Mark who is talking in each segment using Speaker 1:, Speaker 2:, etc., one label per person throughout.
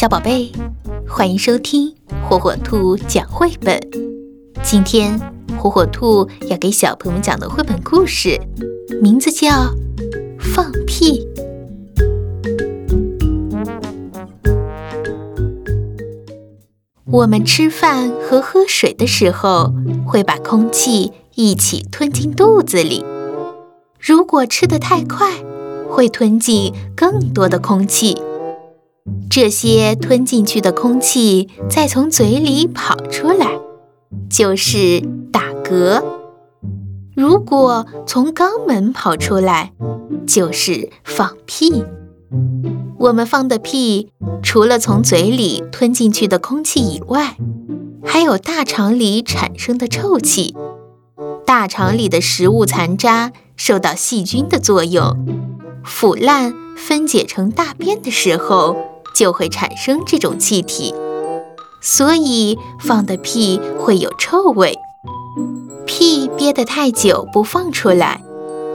Speaker 1: 小宝贝，欢迎收听火火兔讲绘本。今天火火兔要给小朋友们讲的绘本故事，名字叫《放屁》。我们吃饭和喝水的时候，会把空气一起吞进肚子里。如果吃得太快，会吞进更多的空气。这些吞进去的空气再从嘴里跑出来，就是打嗝；如果从肛门跑出来，就是放屁。我们放的屁，除了从嘴里吞进去的空气以外，还有大肠里产生的臭气。大肠里的食物残渣受到细菌的作用，腐烂分解成大便的时候。就会产生这种气体，所以放的屁会有臭味。屁憋得太久不放出来，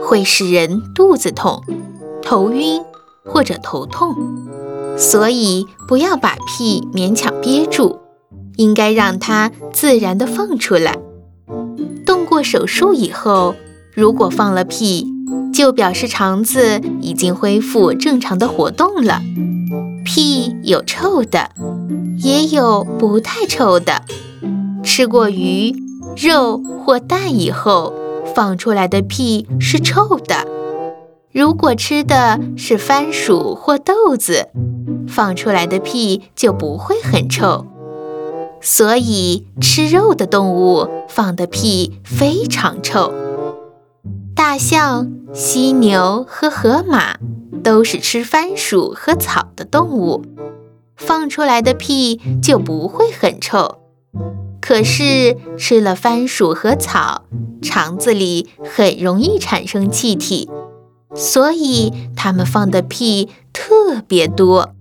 Speaker 1: 会使人肚子痛、头晕或者头痛。所以不要把屁勉强憋住，应该让它自然地放出来。动过手术以后，如果放了屁，就表示肠子已经恢复正常的活动了。屁有臭的，也有不太臭的。吃过鱼、肉或蛋以后放出来的屁是臭的。如果吃的是番薯或豆子，放出来的屁就不会很臭。所以吃肉的动物放的屁非常臭。大象、犀牛和河马。都是吃番薯和草的动物，放出来的屁就不会很臭。可是吃了番薯和草，肠子里很容易产生气体，所以它们放的屁特别多。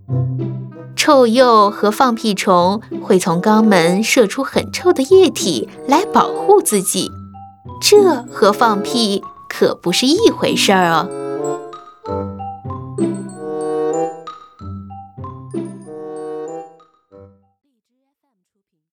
Speaker 1: 臭鼬和放屁虫会从肛门射出很臭的液体来保护自己，这和放屁可不是一回事儿哦。